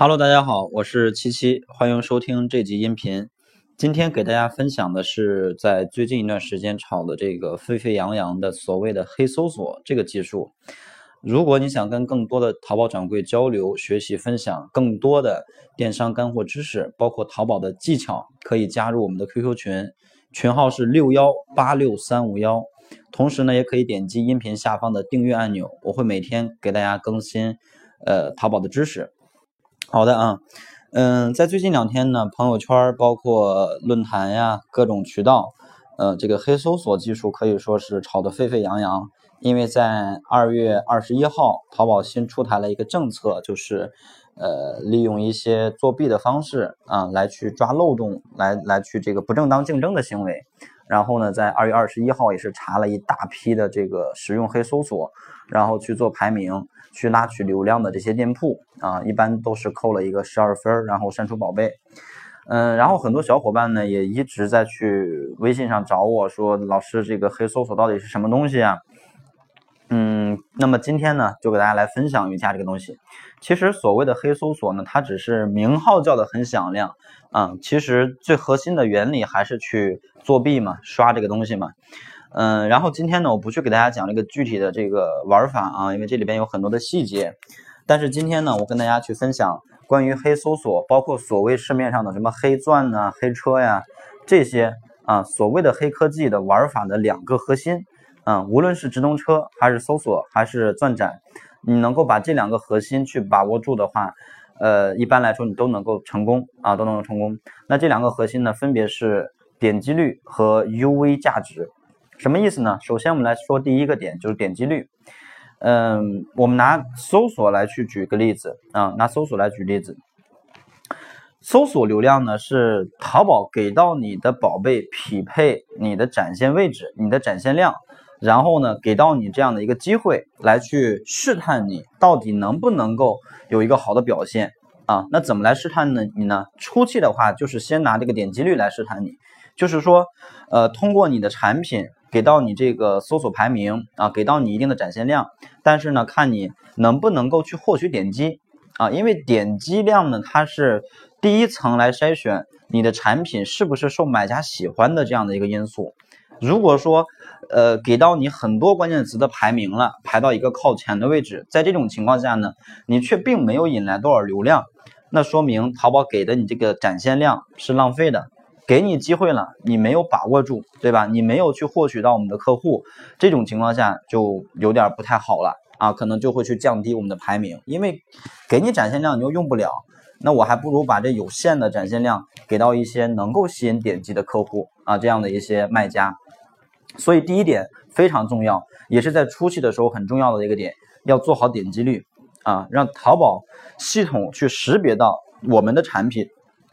Hello，大家好，我是七七，欢迎收听这集音频。今天给大家分享的是在最近一段时间炒的这个沸沸扬扬的所谓的黑搜索这个技术。如果你想跟更多的淘宝掌柜交流、学习、分享更多的电商干货知识，包括淘宝的技巧，可以加入我们的 QQ 群，群号是六幺八六三五幺。同时呢，也可以点击音频下方的订阅按钮，我会每天给大家更新呃淘宝的知识。好的啊，嗯，在最近两天呢，朋友圈包括论坛呀，各种渠道，呃，这个黑搜索技术可以说是炒得沸沸扬扬。因为在二月二十一号，淘宝新出台了一个政策，就是呃，利用一些作弊的方式啊，来去抓漏洞，来来去这个不正当竞争的行为。然后呢，在二月二十一号也是查了一大批的这个使用黑搜索，然后去做排名。去拉取流量的这些店铺啊，一般都是扣了一个十二分，然后删除宝贝。嗯，然后很多小伙伴呢也一直在去微信上找我说，老师这个黑搜索到底是什么东西啊？嗯，那么今天呢就给大家来分享一下这个东西。其实所谓的黑搜索呢，它只是名号叫的很响亮啊，其实最核心的原理还是去作弊嘛，刷这个东西嘛。嗯，然后今天呢，我不去给大家讲这个具体的这个玩法啊，因为这里边有很多的细节。但是今天呢，我跟大家去分享关于黑搜索，包括所谓市面上的什么黑钻呐、黑车呀这些啊，所谓的黑科技的玩法的两个核心。嗯，无论是直通车还是搜索还是钻展，你能够把这两个核心去把握住的话，呃，一般来说你都能够成功啊，都能够成功。那这两个核心呢，分别是点击率和 UV 价值。什么意思呢？首先我们来说第一个点，就是点击率。嗯，我们拿搜索来去举个例子啊，拿搜索来举例子。搜索流量呢是淘宝给到你的宝贝匹配你的展现位置、你的展现量，然后呢给到你这样的一个机会来去试探你到底能不能够有一个好的表现啊。那怎么来试探呢？你呢初期的话就是先拿这个点击率来试探你，就是说呃通过你的产品。给到你这个搜索排名啊，给到你一定的展现量，但是呢，看你能不能够去获取点击啊，因为点击量呢，它是第一层来筛选你的产品是不是受买家喜欢的这样的一个因素。如果说呃给到你很多关键词的排名了，排到一个靠前的位置，在这种情况下呢，你却并没有引来多少流量，那说明淘宝给的你这个展现量是浪费的。给你机会了，你没有把握住，对吧？你没有去获取到我们的客户，这种情况下就有点不太好了啊，可能就会去降低我们的排名，因为给你展现量你又用不了，那我还不如把这有限的展现量给到一些能够吸引点击的客户啊，这样的一些卖家。所以第一点非常重要，也是在初期的时候很重要的一个点，要做好点击率啊，让淘宝系统去识别到我们的产品。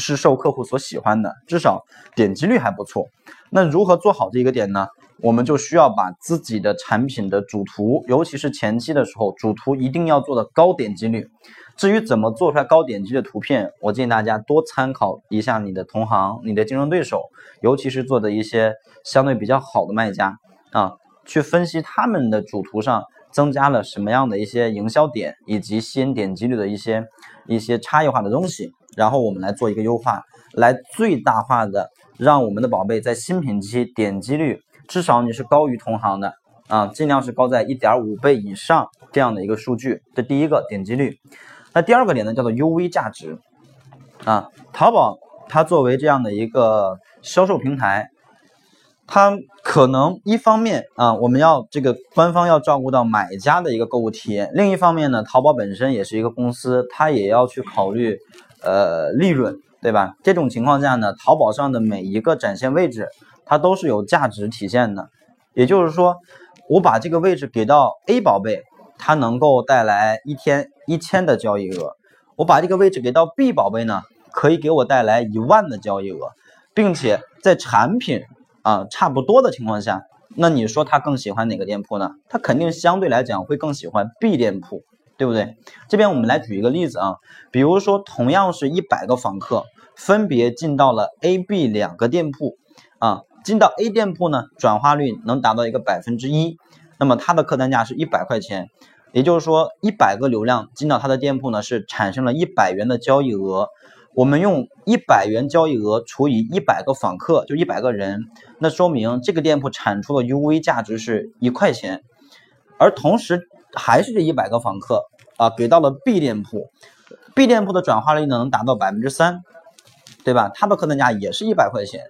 是受客户所喜欢的，至少点击率还不错。那如何做好这一个点呢？我们就需要把自己的产品的主图，尤其是前期的时候，主图一定要做的高点击率。至于怎么做出来高点击的图片，我建议大家多参考一下你的同行、你的竞争对手，尤其是做的一些相对比较好的卖家啊，去分析他们的主图上增加了什么样的一些营销点，以及吸引点击率的一些一些差异化的东西。然后我们来做一个优化，来最大化的让我们的宝贝在新品期点击率至少你是高于同行的啊，尽量是高在一点五倍以上这样的一个数据。这第一个点击率，那第二个点呢叫做 UV 价值啊，淘宝它作为这样的一个销售平台。它可能一方面啊，我们要这个官方要照顾到买家的一个购物体验；另一方面呢，淘宝本身也是一个公司，它也要去考虑呃利润，对吧？这种情况下呢，淘宝上的每一个展现位置，它都是有价值体现的。也就是说，我把这个位置给到 A 宝贝，它能够带来一天一千的交易额；我把这个位置给到 B 宝贝呢，可以给我带来一万的交易额，并且在产品。啊，差不多的情况下，那你说他更喜欢哪个店铺呢？他肯定相对来讲会更喜欢 B 店铺，对不对？这边我们来举一个例子啊，比如说同样是一百个访客，分别进到了 A、B 两个店铺啊，进到 A 店铺呢，转化率能达到一个百分之一，那么它的客单价是一百块钱，也就是说，一百个流量进到他的店铺呢，是产生了一百元的交易额。我们用一百元交易额除以一百个访客，就一百个人，那说明这个店铺产出的 UV 价值是一块钱。而同时，还是这一百个访客啊，给到了 B 店铺，B 店铺的转化率呢能达到百分之三，对吧？它的客单价也是一百块钱，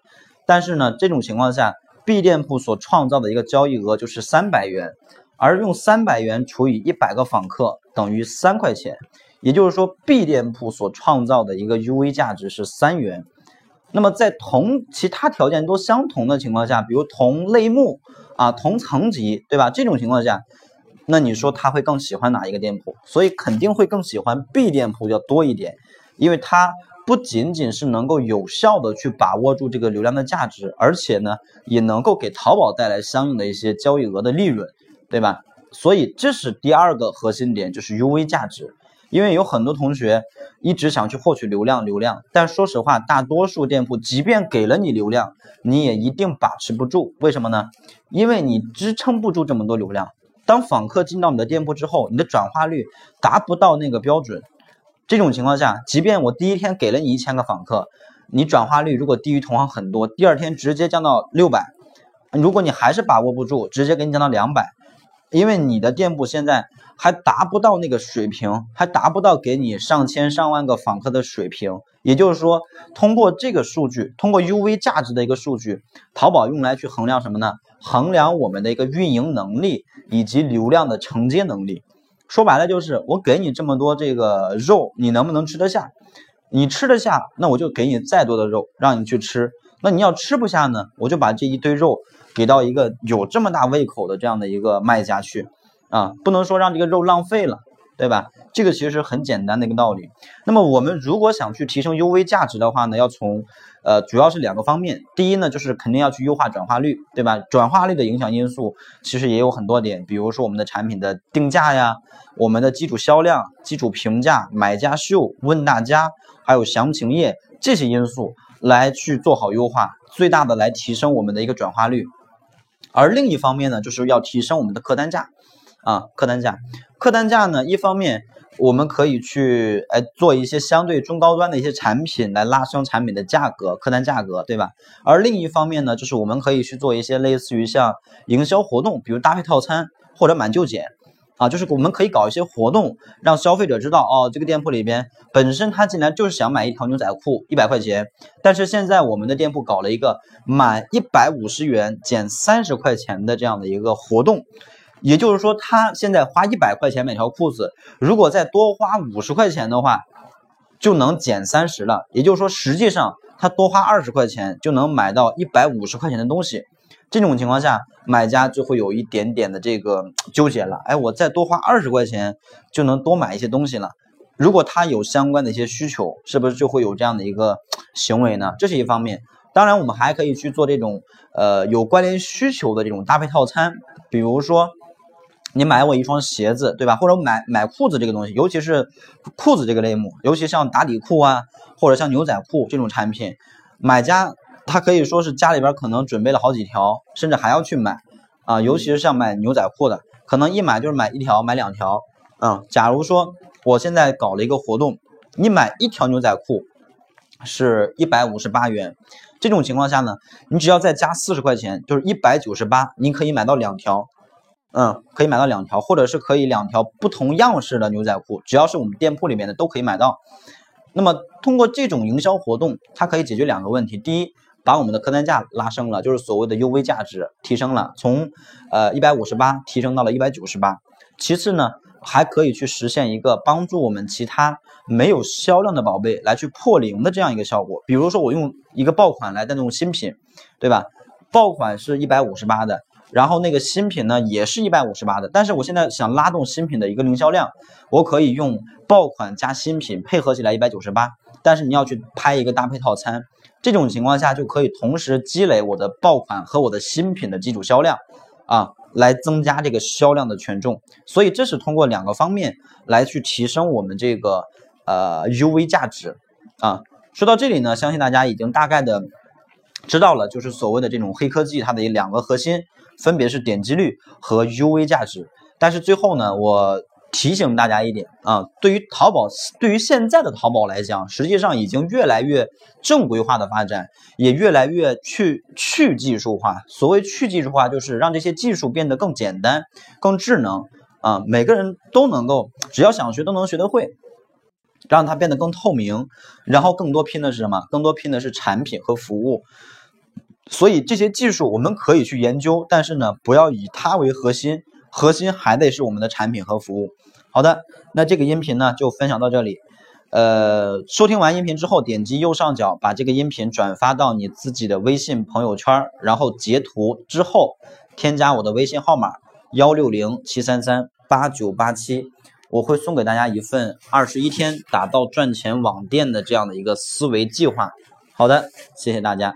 但是呢，这种情况下，B 店铺所创造的一个交易额就是三百元。而用三百元除以一百个访客等于三块钱，也就是说 B 店铺所创造的一个 UV 价值是三元。那么在同其他条件都相同的情况下，比如同类目啊、同层级，对吧？这种情况下，那你说他会更喜欢哪一个店铺？所以肯定会更喜欢 B 店铺要多一点，因为它不仅仅是能够有效的去把握住这个流量的价值，而且呢，也能够给淘宝带来相应的一些交易额的利润。对吧？所以这是第二个核心点，就是 UV 价值。因为有很多同学一直想去获取流量，流量，但说实话，大多数店铺即便给了你流量，你也一定把持不住。为什么呢？因为你支撑不住这么多流量。当访客进到你的店铺之后，你的转化率达不到那个标准，这种情况下，即便我第一天给了你一千个访客，你转化率如果低于同行很多，第二天直接降到六百，如果你还是把握不住，直接给你降到两百。因为你的店铺现在还达不到那个水平，还达不到给你上千上万个访客的水平。也就是说，通过这个数据，通过 UV 价值的一个数据，淘宝用来去衡量什么呢？衡量我们的一个运营能力以及流量的承接能力。说白了就是，我给你这么多这个肉，你能不能吃得下？你吃得下，那我就给你再多的肉让你去吃。那你要吃不下呢，我就把这一堆肉。给到一个有这么大胃口的这样的一个卖家去啊，不能说让这个肉浪费了，对吧？这个其实很简单的一个道理。那么我们如果想去提升 UV 价值的话呢，要从呃主要是两个方面。第一呢，就是肯定要去优化转化率，对吧？转化率的影响因素其实也有很多点，比如说我们的产品的定价呀，我们的基础销量、基础评价、买家秀、问大家，还有详情页这些因素来去做好优化，最大的来提升我们的一个转化率。而另一方面呢，就是要提升我们的客单价，啊，客单价，客单价呢，一方面我们可以去哎做一些相对中高端的一些产品来拉升产品的价格，客单价格，对吧？而另一方面呢，就是我们可以去做一些类似于像营销活动，比如搭配套餐或者满就减。啊，就是我们可以搞一些活动，让消费者知道哦，这个店铺里边本身他进来就是想买一条牛仔裤，一百块钱，但是现在我们的店铺搞了一个满一百五十元减三十块钱的这样的一个活动，也就是说他现在花一百块钱买条裤子，如果再多花五十块钱的话，就能减三十了，也就是说实际上他多花二十块钱就能买到一百五十块钱的东西。这种情况下，买家就会有一点点的这个纠结了。哎，我再多花二十块钱就能多买一些东西了。如果他有相关的一些需求，是不是就会有这样的一个行为呢？这是一方面。当然，我们还可以去做这种呃有关联需求的这种搭配套餐。比如说，你买我一双鞋子，对吧？或者买买裤子这个东西，尤其是裤子这个类目，尤其像打底裤啊，或者像牛仔裤这种产品，买家。他可以说是家里边可能准备了好几条，甚至还要去买啊，尤其是像买牛仔裤的，可能一买就是买一条、买两条。嗯，假如说我现在搞了一个活动，你买一条牛仔裤是一百五十八元，这种情况下呢，你只要再加四十块钱，就是一百九十八，你可以买到两条。嗯，可以买到两条，或者是可以两条不同样式的牛仔裤，只要是我们店铺里面的都可以买到。那么通过这种营销活动，它可以解决两个问题，第一。把我们的客单价拉升了，就是所谓的 UV 价值提升了，从呃一百五十八提升到了一百九十八。其次呢，还可以去实现一个帮助我们其他没有销量的宝贝来去破零的这样一个效果。比如说我用一个爆款来带动新品，对吧？爆款是一百五十八的，然后那个新品呢也是一百五十八的，但是我现在想拉动新品的一个零销量，我可以用爆款加新品配合起来一百九十八，但是你要去拍一个搭配套餐。这种情况下就可以同时积累我的爆款和我的新品的基础销量，啊，来增加这个销量的权重。所以这是通过两个方面来去提升我们这个呃 UV 价值啊。说到这里呢，相信大家已经大概的知道了，就是所谓的这种黑科技它的两个核心，分别是点击率和 UV 价值。但是最后呢，我提醒大家一点啊，对于淘宝，对于现在的淘宝来讲，实际上已经越来越正规化的发展，也越来越去去技术化。所谓去技术化，就是让这些技术变得更简单、更智能啊，每个人都能够，只要想学都能学得会，让它变得更透明。然后更多拼的是什么？更多拼的是产品和服务。所以这些技术我们可以去研究，但是呢，不要以它为核心。核心还得是我们的产品和服务。好的，那这个音频呢就分享到这里。呃，收听完音频之后，点击右上角把这个音频转发到你自己的微信朋友圈，然后截图之后添加我的微信号码幺六零七三三八九八七，我会送给大家一份二十一天打造赚钱网店的这样的一个思维计划。好的，谢谢大家。